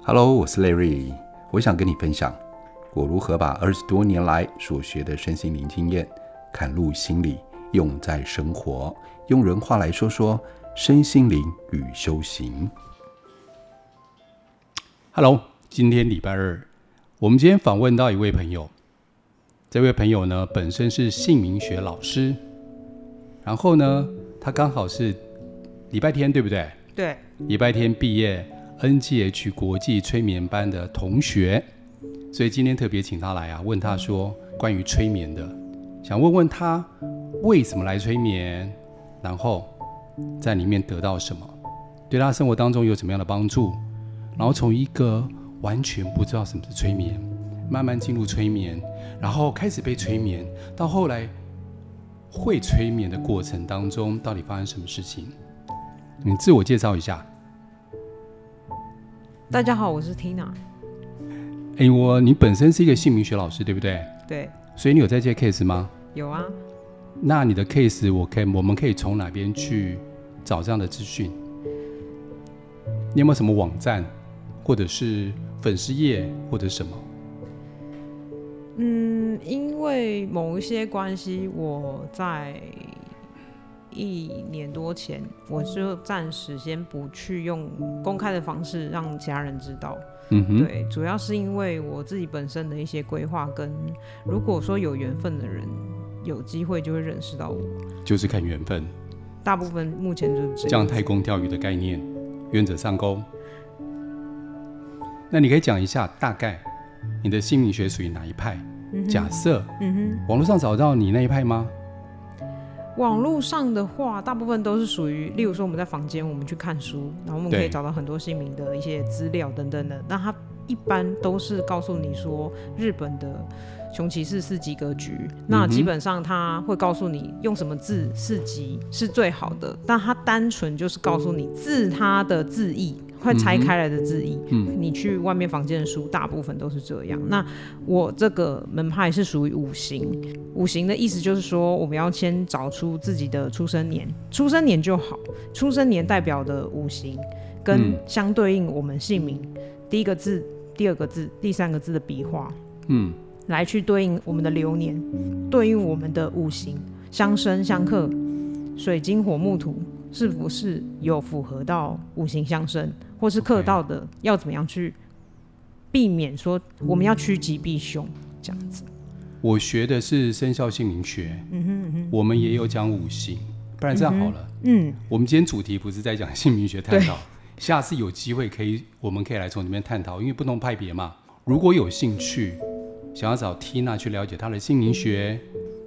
Hello，我是 Larry，我想跟你分享我如何把二十多年来所学的身心灵经验，嵌入心里，用在生活。用人话来说说身心灵与修行。Hello，今天礼拜二，我们今天访问到一位朋友，这位朋友呢本身是姓名学老师，然后呢他刚好是礼拜天，对不对？对，礼拜天毕业。NGH 国际催眠班的同学，所以今天特别请他来啊，问他说关于催眠的，想问问他为什么来催眠，然后在里面得到什么，对他生活当中有什么样的帮助，然后从一个完全不知道什么是催眠，慢慢进入催眠，然后开始被催眠，到后来会催眠的过程当中，到底发生什么事情？你自我介绍一下。大家好，我是 Tina。哎，我你本身是一个姓名学老师，对不对？对。所以你有在接 case 吗？有啊。那你的 case，我可以，我们可以从哪边去找这样的资讯？你有没有什么网站，或者是粉丝页，或者什么？嗯，因为某一些关系，我在。一年多前，我就暂时先不去用公开的方式让其他人知道。嗯哼，对，主要是因为我自己本身的一些规划，跟如果说有缘分的人有机会就会认识到我，就是看缘分。大部分目前就是这样。像太空钓鱼的概念，愿者上钩。那你可以讲一下大概你的姓名学属于哪一派？嗯、假设，嗯哼，网络上找到你那一派吗？网络上的话，大部分都是属于，例如说我们在房间，我们去看书，然后我们可以找到很多姓名的一些资料等等的。那它一般都是告诉你说日本的熊骑士四级格局，那基本上它会告诉你用什么字四级是最好的，但它单纯就是告诉你字它的字义。会拆开来的字意，嗯，你去外面房间的书，大部分都是这样。那我这个门派是属于五行，五行的意思就是说，我们要先找出自己的出生年，出生年就好，出生年代表的五行跟相对应我们姓名，嗯，第一个字、第二个字、第三个字的笔画，嗯，来去对应我们的流年，对应我们的五行相生相克，水金火木土。是不是有符合到五行相生，或是克道的？要怎么样去避免说我们要趋吉避凶这样子？我学的是生肖姓名学，嗯哼嗯哼，我们也有讲五行，不然这样好了，嗯，嗯，我们今天主题不是在讲姓名学探讨，下次有机会可以，我们可以来从里面探讨，因为不同派别嘛。如果有兴趣，想要找 Tina 去了解她的姓名学，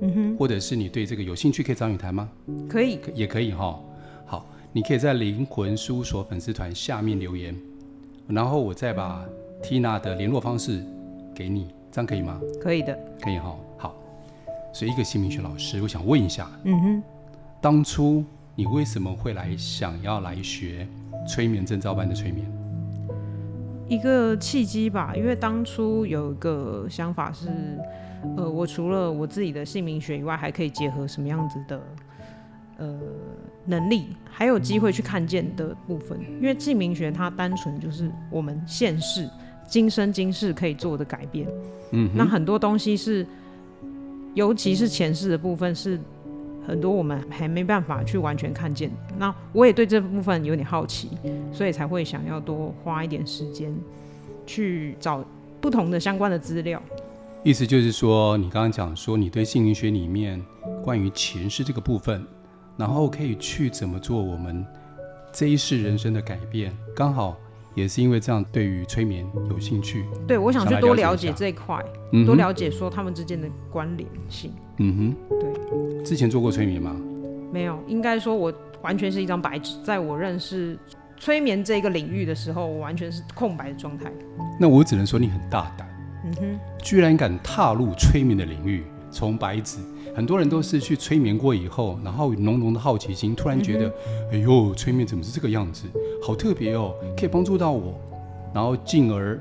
嗯哼，或者是你对这个有兴趣，可以找你谈吗？可以，也可以哈。你可以在灵魂事务所粉丝团下面留言，然后我再把 Tina 的联络方式给你，这样可以吗？可以的，可以哈。好，所以一个姓名学老师，我想问一下，嗯哼，当初你为什么会来想要来学催眠证照班的催眠？一个契机吧，因为当初有一个想法是，呃，我除了我自己的姓名学以外，还可以结合什么样子的？呃，能力还有机会去看见的部分，因为姓名学它单纯就是我们现世今生今世可以做的改变。嗯，那很多东西是，尤其是前世的部分，是很多我们还没办法去完全看见。那我也对这部分有点好奇，所以才会想要多花一点时间去找不同的相关的资料。意思就是说，你刚刚讲说你对姓名学里面关于前世这个部分。然后可以去怎么做我们这一世人生的改变，刚好也是因为这样，对于催眠有兴趣。对，我想去多了解这一块，嗯，多了解说他们之间的关联性。嗯哼，对。之前做过催眠吗？没有，应该说我完全是一张白纸。在我认识催眠这个领域的时候，我完全是空白的状态。那我只能说你很大胆，嗯哼，居然敢踏入催眠的领域，从白纸。很多人都是去催眠过以后，然后浓浓的好奇心，突然觉得，嗯、哎呦，催眠怎么是这个样子？好特别哦，可以帮助到我，然后进而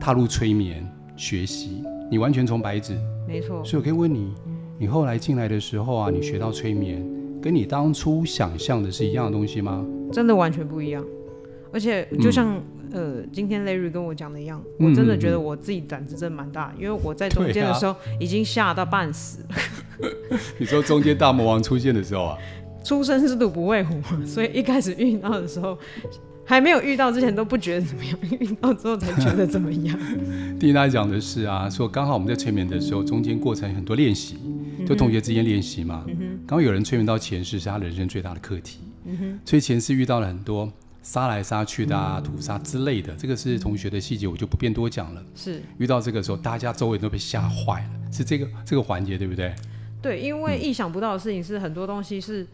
踏入催眠学习。你完全从白纸，没错。所以我可以问你，你后来进来的时候啊，你学到催眠，跟你当初想象的是一样的东西吗？真的完全不一样。而且就像呃，今天 Larry 跟我讲的一样，我真的觉得我自己胆子真的蛮大，因为我在中间的时候已经吓到半死了。你说中间大魔王出现的时候啊？初生之犊不畏虎，所以一开始遇到的时候，还没有遇到之前都不觉得怎么样，遇到之后才觉得怎么样。蒂娜讲的是啊，说刚好我们在催眠的时候，中间过程很多练习，就同学之间练习嘛。刚、有人催眠到前世是他人生最大的课题。嗯、所以前世遇到了很多杀来杀去的啊、屠杀之类的，这个是同学的细节，我就不便多讲了。是遇到这个时候，大家周围都被吓坏了，是这个这个环节对不对？对，因为意想不到的事情是很多东西是，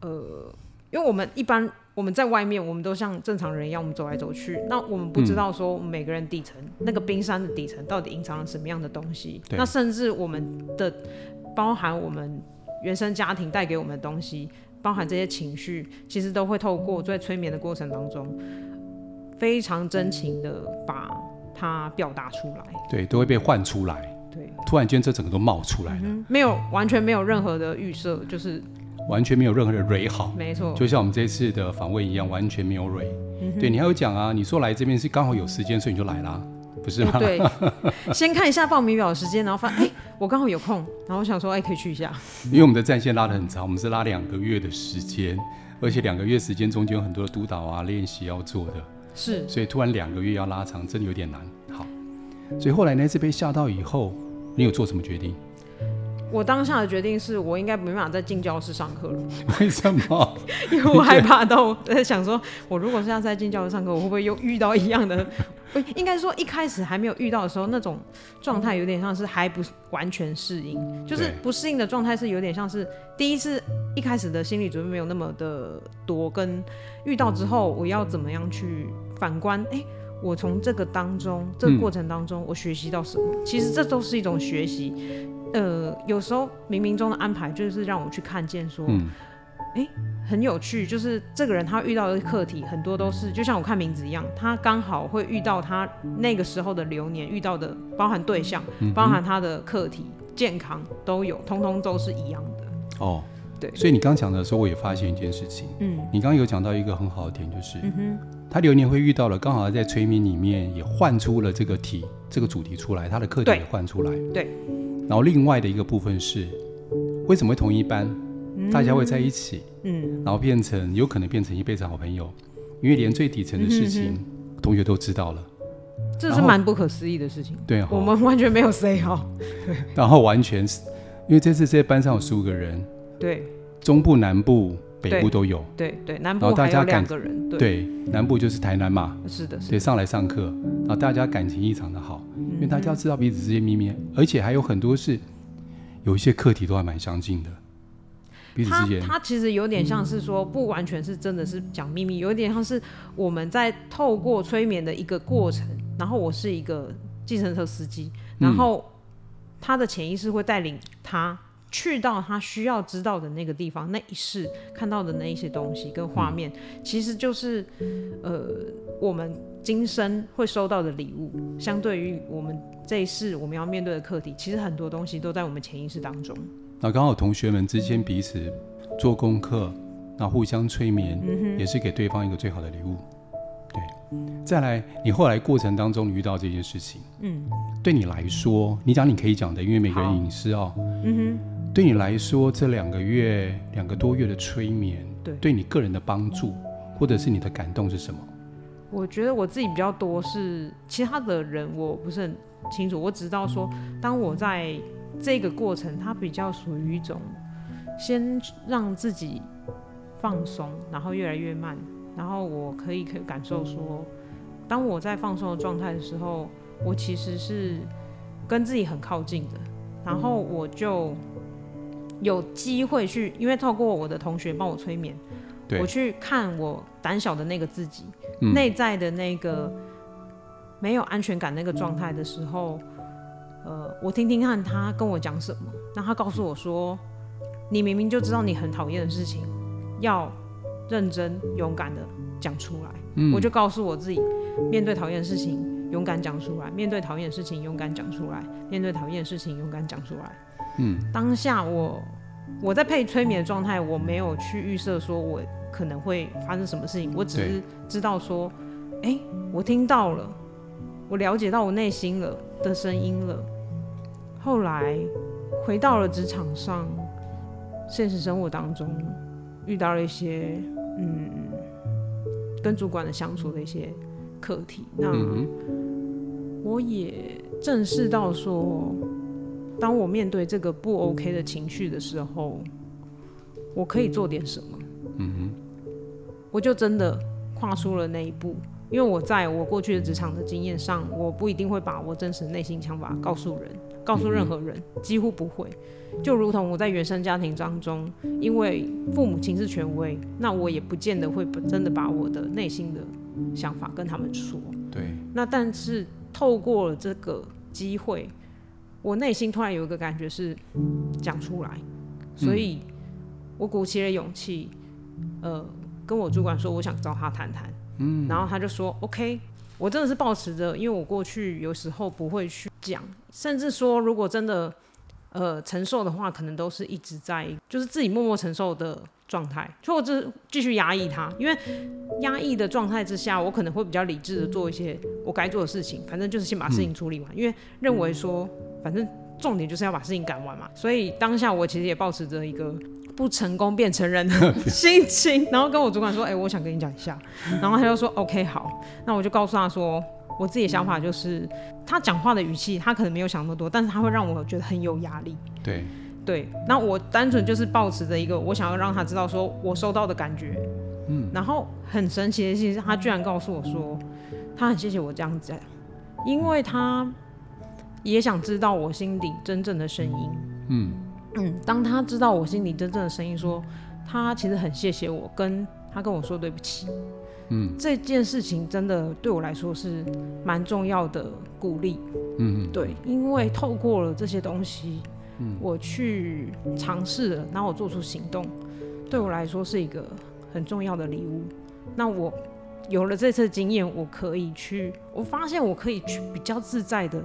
呃，因为我们一般我们在外面，我们都像正常人一样，我们走来走去，那我们不知道说每个人底层、嗯、那个冰山的底层到底隐藏了什么样的东西，那甚至我们的包含我们原生家庭带给我们的东西。包含这些情绪，其实都会透过在催眠的过程当中，非常真情的把它表达出来。对，都会被唤出来。对，突然间这整个都冒出来了，嗯、没有完全没有任何的预设，就是完全没有任何的蕊好。没错，就像我们这次的访问一样，完全没有蕊。嗯、对，你还有讲啊，你说来这边是刚好有时间，所以你就来啦。不是吗？欸、对，先看一下报名表的时间，然后发现哎、欸，我刚好有空，然后我想说哎、欸，可以去一下。因为我们的战线拉得很长，我们是拉两个月的时间，而且两个月时间中间有很多的督导啊、练习要做的。是，所以突然两个月要拉长，真的有点难。好，所以后来那次被吓到以后，你有做什么决定？我当下的决定是我应该没办法再进教室上课了。为什么？因为我害怕到在想说，我如果是要再进教室上课，我会不会又遇到一样的？应该说一开始还没有遇到的时候，那种状态有点像是还不完全适应，就是不适应的状态是有点像是第一次一开始的心理准备没有那么的多，跟遇到之后我要怎么样去反观？哎、欸，我从这个当中这个过程当中我学习到什么？其实这都是一种学习。呃，有时候冥冥中的安排就是让我去看见说，嗯，欸，很有趣，就是这个人他遇到的课题很多都是，就像我看名字一样，他刚好会遇到他那个时候的流年遇到的，包含对象，包含他的课题、健康都有，通通都是一样的。哦，对。所以你刚讲的时候，我也发现一件事情，嗯，你刚刚有讲到一个很好的点，就是，嗯哼，他流年会遇到了，刚好在催眠里面也唤出了这个题，这个主题出来，他的课题也唤出来，对。对然后另外的一个部分是，为什么会同一班，嗯、大家会在一起，嗯，然后变成有可能变成一辈子好朋友，因为连最底层的事情，同学都知道了，这是蛮不可思议的事情。对，我们完全没有 say 好。然后完全是，因为这次这班上有十五个人，对，中部、南部、北部都有，对对，南部还有两个人，对，对，南部就是台南嘛，是的，是的，对，上来上课，然后大家感情异常的好。因为大家知道彼此之间秘密，而且还有很多是有一些课题都还蛮相近的。彼此之间，他其实有点像是说，不完全是真的是讲秘密，有点像是我们在透过催眠的一个过程。然后我是一个计程车司机，然后他的潜意识会带领他去到他需要知道的那个地方，那一世看到的那一些东西跟画面，其实就是呃我们。今生会收到的礼物，相对于我们这一世我们要面对的课题，其实很多东西都在我们潜意识当中。那刚好同学们之间彼此做功课，那互相催眠，嗯，也是给对方一个最好的礼物。对，再来，你后来过程当中你遇到这件事情，嗯，对你来说，你讲你可以讲的，因为每个人隐私哦，嗯哼，对你来说，这两个月两个多月的催眠，对，对你个人的帮助，或者是你的感动是什么？我觉得我自己比较多是其他的人我不是很清楚，我只知道说，当我在这个过程，它比较属于一种先让自己放松，然后越来越慢，然后我可以可以感受说，当我在放松的状态的时候，我其实是跟自己很靠近的，然后我就有机会去，因为透过我的同学帮我催眠。我去看我胆小的那个自己，内、嗯、在的那个没有安全感那个状态的时候，呃，我听听看他跟我讲什么。那他告诉我说：“你明明就知道你很讨厌的事情，要认真勇敢的讲出来。嗯”我就告诉我自己，面对讨厌的事情，勇敢讲出来；面对讨厌的事情，勇敢讲出来；面对讨厌的事情，勇敢讲出来。嗯，当下我。我在配催眠的状态，我没有去预设说我可能会发生什么事情，我只是知道说哎、欸，我听到了，我了解到我内心了的声音了。后来回到了职场上，现实生活当中遇到了一些嗯，跟主管的相处的一些课题。那我也正视到说，当我面对这个不 OK 的情绪的时候，我可以做点什么。嗯哼，我就真的跨出了那一步。因为我在我过去的职场的经验上，我不一定会把我真实内心想法告诉人，告诉任何人，几乎不会。就如同我在原生家庭当中，因为父母亲是权威，那我也不见得会真的把我的内心的想法跟他们说。对。那但是透过了这个机会，我内心突然有一个感觉是讲出来，所以我鼓起了勇气，呃，跟我主管说，我想找他谈谈。嗯，然后他就说：“OK，我真的是抱持着，因为我过去有时候不会去讲，甚至说如果真的呃承受的话，可能都是一直在就是自己默默承受的状态，或者是继续压抑它。因为压抑的状态之下，我可能会比较理智的做一些我该做的事情，反正就是先把事情处理完，嗯、因为认为说反正重点就是要把事情赶完嘛。所以当下我其实也抱持着一个。”不成功便成仁的 心情，然后跟我主管说：“哎、欸，我想跟你讲一下。”然后他就说：“OK，好。”那我就告诉他说：“我自己的想法就是，他讲话的语气，他可能没有想那么多，但是他会让我觉得很有压力。”对对，那我单纯就是抱持着一个，我想要让他知道说我收到的感觉。嗯，然后很神奇的是，他居然告诉我说，他很谢谢我这样子，因为他也想知道我心里真正的声音。嗯。嗯，当他知道我心里真正的声音，说他其实很谢谢我，跟他跟我说对不起，嗯，这件事情真的对我来说是蛮重要的鼓励，嗯，对，因为透过了这些东西，嗯，我去尝试了，然后我做出行动，对我来说是一个很重要的礼物。那我有了这次经验，我可以去，我发现我可以去比较自在的，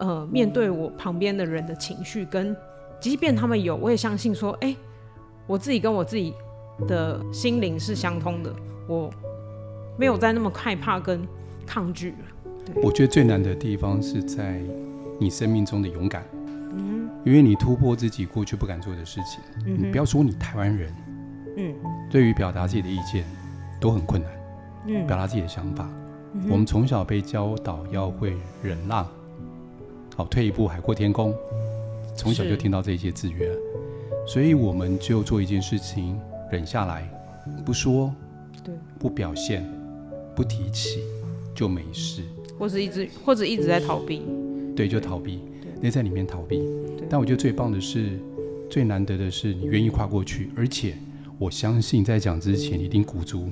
呃，面对我旁边的人的情绪跟。即便他们有，我也相信说，哎、欸，我自己跟我自己的心灵是相通的，我没有再那么害怕跟抗拒了。我觉得最难的地方是在你生命中的勇敢，嗯，因为你突破自己过去不敢做的事情，嗯，你不要说你台湾人，嗯，对于表达自己的意见都很困难，嗯，表达自己的想法，嗯，我们从小被教导要会忍让，好，退一步海阔天空。从小就听到这些制约，所以我们就做一件事情，忍下来，不说，对，不表现，不提起，就没事。或者一直或者一直在逃避，对，就逃避，那在里面逃避。但我觉得最棒的是，最难得的是你愿意跨过去，而且我相信在讲之前，你一定鼓足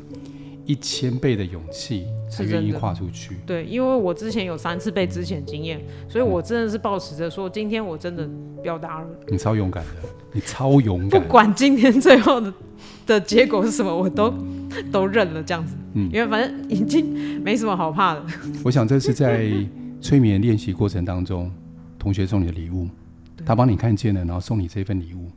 一千倍的勇气。才愿意跨出去。对，因为我之前有三次被之前经验，所以我真的是抱持着说，今天我真的表达了。你超勇敢的，你超勇敢。不管今天最后的的结果是什么，我都都认了这样子。嗯，因为反正已经没什么好怕的。我想这是在催眠练习过程当中，同学送你的礼物，他帮你看见了，然后送你这份礼物。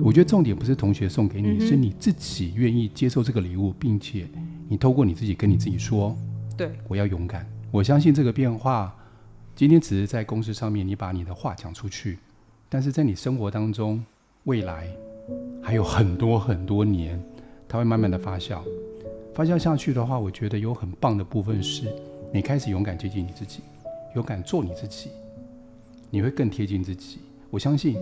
我觉得重点不是同学送给你，嗯、是你自己愿意接受这个礼物，并且你透过你自己跟你自己说。对，我要勇敢。我相信这个变化，今天只是在公司上面，你把你的话讲出去，但是在你生活当中，未来还有很多很多年，它会慢慢的发酵。发酵下去的话，我觉得有很棒的部分是，你开始勇敢接近你自己，勇敢做你自己，你会更贴近自己。我相信，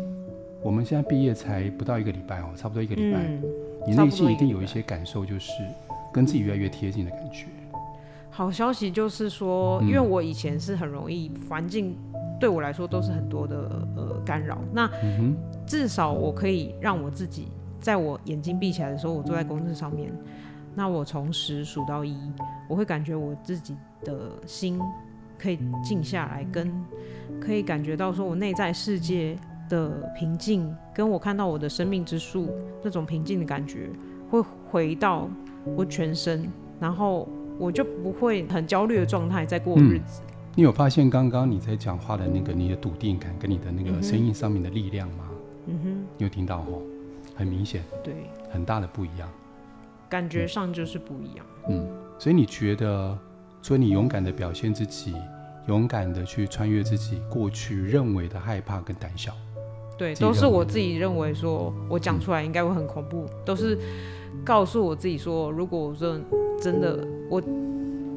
我们现在毕业才不到一个礼拜哦，差不多一个礼拜，嗯，你内心一定有一些感受，就是跟自己越来越贴近的感觉。好消息就是说，因为我以前是很容易环境对我来说都是很多的呃干扰，那至少我可以让我自己在我眼睛闭起来的时候，我坐在公车上面，那我从十数到一，我会感觉我自己的心可以静下来，跟可以感觉到说我内在世界的平静，跟我看到我的生命之树那种平静的感觉，会回到我全身，然后。我就不会很焦虑的状态在过日子。嗯，你有发现刚刚你在讲话的那个你的笃定感跟你的那个声音上面的力量吗？嗯哼，你有听到哦？很明显，对，很大的不一样，感觉上就是不一样。嗯，所以你觉得所以你勇敢的表现自己，勇敢的去穿越自己过去认为的害怕跟胆小。对，都是我自己认为说，我讲出来应该会很恐怖，嗯、都是告诉我自己说，如果我真真的我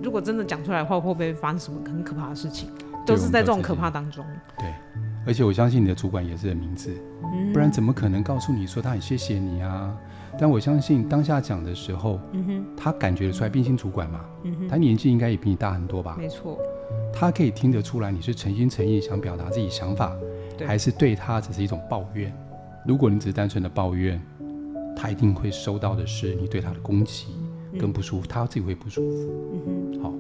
如果真的讲出来的话，会不会发生什么很可怕的事情？都是在这种可怕当中。对，而且我相信你的主管也是很明智，嗯、不然怎么可能告诉你说他很谢谢你啊？但我相信当下讲的时候，他感觉得出来，毕竟主管嘛，他年纪应该也比你大很多吧？没错，他可以听得出来你是诚心诚意想表达自己想法。还是对他只是一种抱怨。如果你只是单纯的抱怨，他一定会收到的是你对他的攻击跟不舒服，嗯、他自己会不舒服。嗯哼，好，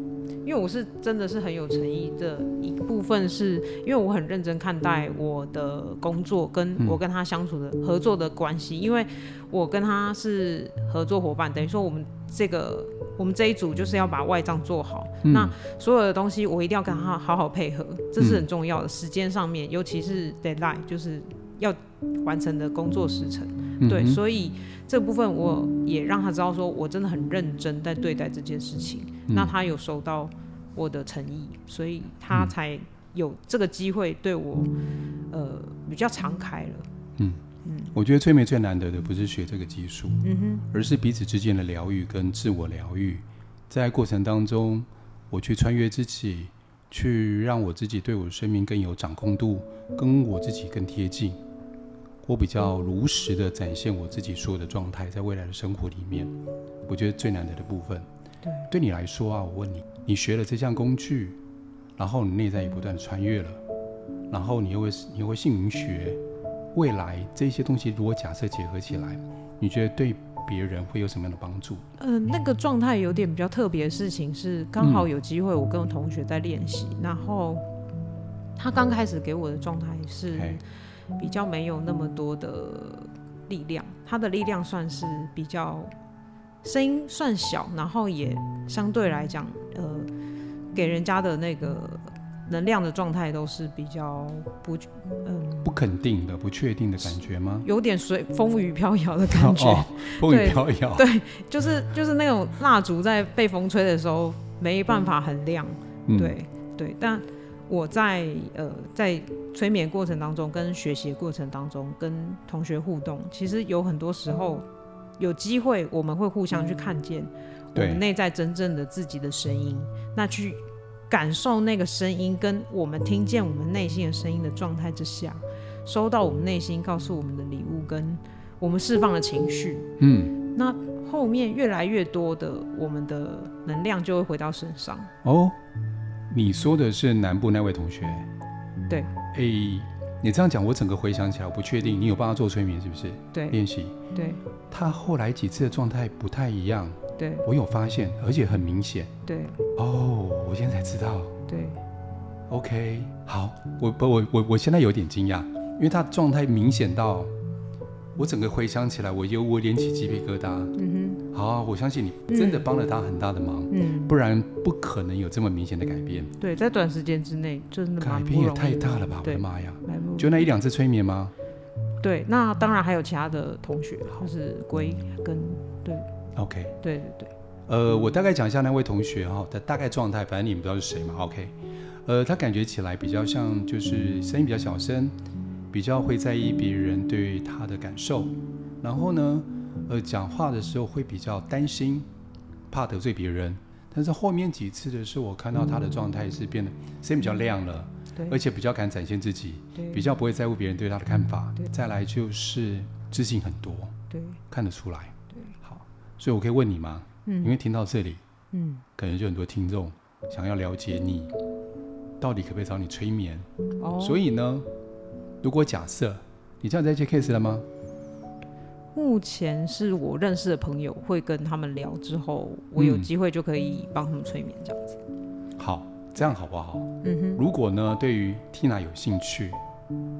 因为我是真的是很有诚意的一部分，是因为我很认真看待我的工作，跟我跟他相处的合作的关系，因为我跟他是合作伙伴，等于说我们这个。我们这一组就是要把外账做好，嗯、那所有的东西我一定要跟他好好配合，这是很重要的。嗯、时间上面，尤其是 deadline，就是要完成的工作时程。嗯、对，所以这部分我也让他知道，说我真的很认真在对待这件事情。嗯、那他有收到我的诚意，所以他才有这个机会对我，呃，比较敞开了。嗯。我觉得催眠最难得的不是学这个技术，嗯哼，而是彼此之间的疗愈跟自我疗愈。在过程当中，我去穿越自己，去让我自己对我的生命更有掌控度，跟我自己更贴近。我比较如实的展现我自己所有的状态，在未来的生活里面，我觉得最难得的部分。对，对你来说啊，我问你，你学了这项工具，然后你内在也不断穿越了，然后你又会你又会姓名学。未来这些东西如果假设结合起来，你觉得对别人会有什么样的帮助？嗯、呃，那个状态有点比较特别的事情是，刚好有机会我跟我同学在练习，嗯、然后他刚开始给我的状态是比较没有那么多的力量，他的力量算是比较声音算小，然后也相对来讲，呃，给人家的那个。能量的状态都是比较不，嗯，不肯定的、不确定的感觉吗？有点随风雨飘摇的感觉，哦、风雨飘摇。对，就是就是那种蜡烛在被风吹的时候没办法很亮。嗯、对对，但我在呃在催眠过程当中、跟学习过程当中、跟同学互动，其实有很多时候有机会我们会互相去看见我们内在真正的自己的声音，那去。感受那个声音，跟我们听见我们内心的声音的状态之下，收到我们内心告诉我们的礼物，跟我们释放的情绪。嗯，那后面越来越多的我们的能量就会回到身上。哦，你说的是南部那位同学？对。哎，你这样讲，我整个回想起来，我不确定你有帮他做催眠是不是？对，练习。对。他后来几次的状态不太一样。对，我有发现，而且很明显。对，哦，我现在才知道。对，OK，好，我不，我我我现在有点惊讶，因为他状态明显到，我整个回想起来，我又我连起鸡皮疙瘩。嗯哼，好，我相信你真的帮了他很大的忙，嗯，不然不可能有这么明显的改变。对，在短时间之内，真的改变也太大了吧！我的妈呀，就那一两次催眠吗？对，那当然还有其他的同学，就是龟跟对。OK，对对对，呃，我大概讲一下那位同学哈的大概状态，反正你们不知道是谁嘛。OK，呃，他感觉起来比较像就是声音比较小声，比较会在意别人对他的感受，然后呢，呃，讲话的时候会比较担心，怕得罪别人。但是后面几次的是，我看到他的状态是变得声音比较亮了，对，而且比较敢展现自己，对，比较不会在乎别人对他的看法，对。再来就是自信很多，对，看得出来好。所以，我可以问你吗？嗯，因为听到这里，嗯，可能就很多听众想要了解你到底可不可以找你催眠。哦，所以呢，如果假设你这样在接 case 了吗？目前是我认识的朋友会跟他们聊之后，我有机会就可以帮他们催眠这样子。嗯，好，这样好不好？嗯哼。如果呢，对于 Tina 有兴趣，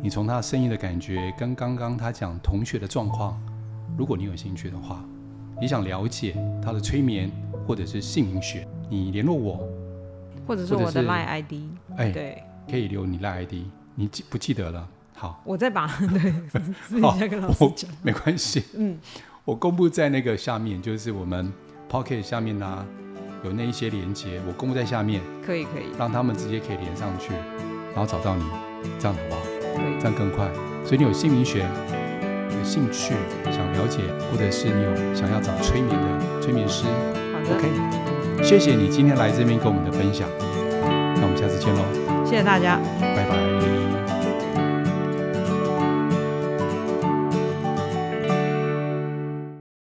你从他声音的感觉跟刚刚他讲同学的状况，如果你有兴趣的话。你想了解他的催眠或者是姓名学，你联络我，或者是我的 Line ID，哎，对，可以留你 Line ID，你记不记得了？好，我再把 对，私底下跟老师讲，没关系，嗯，我公布在那个下面，就是我们 Pocket 下面呢、啊，有那一些连接，我公布在下面，可以可以，让他们直接可以连上去，然后找到你，这样好不好？可以，这样更快。所以你有姓名学有兴趣想了解，或者是你有想要找催眠的催眠师，好的，OK，谢谢你今天来这边跟我们的分享，那我们下次见喽，谢谢大家，拜拜。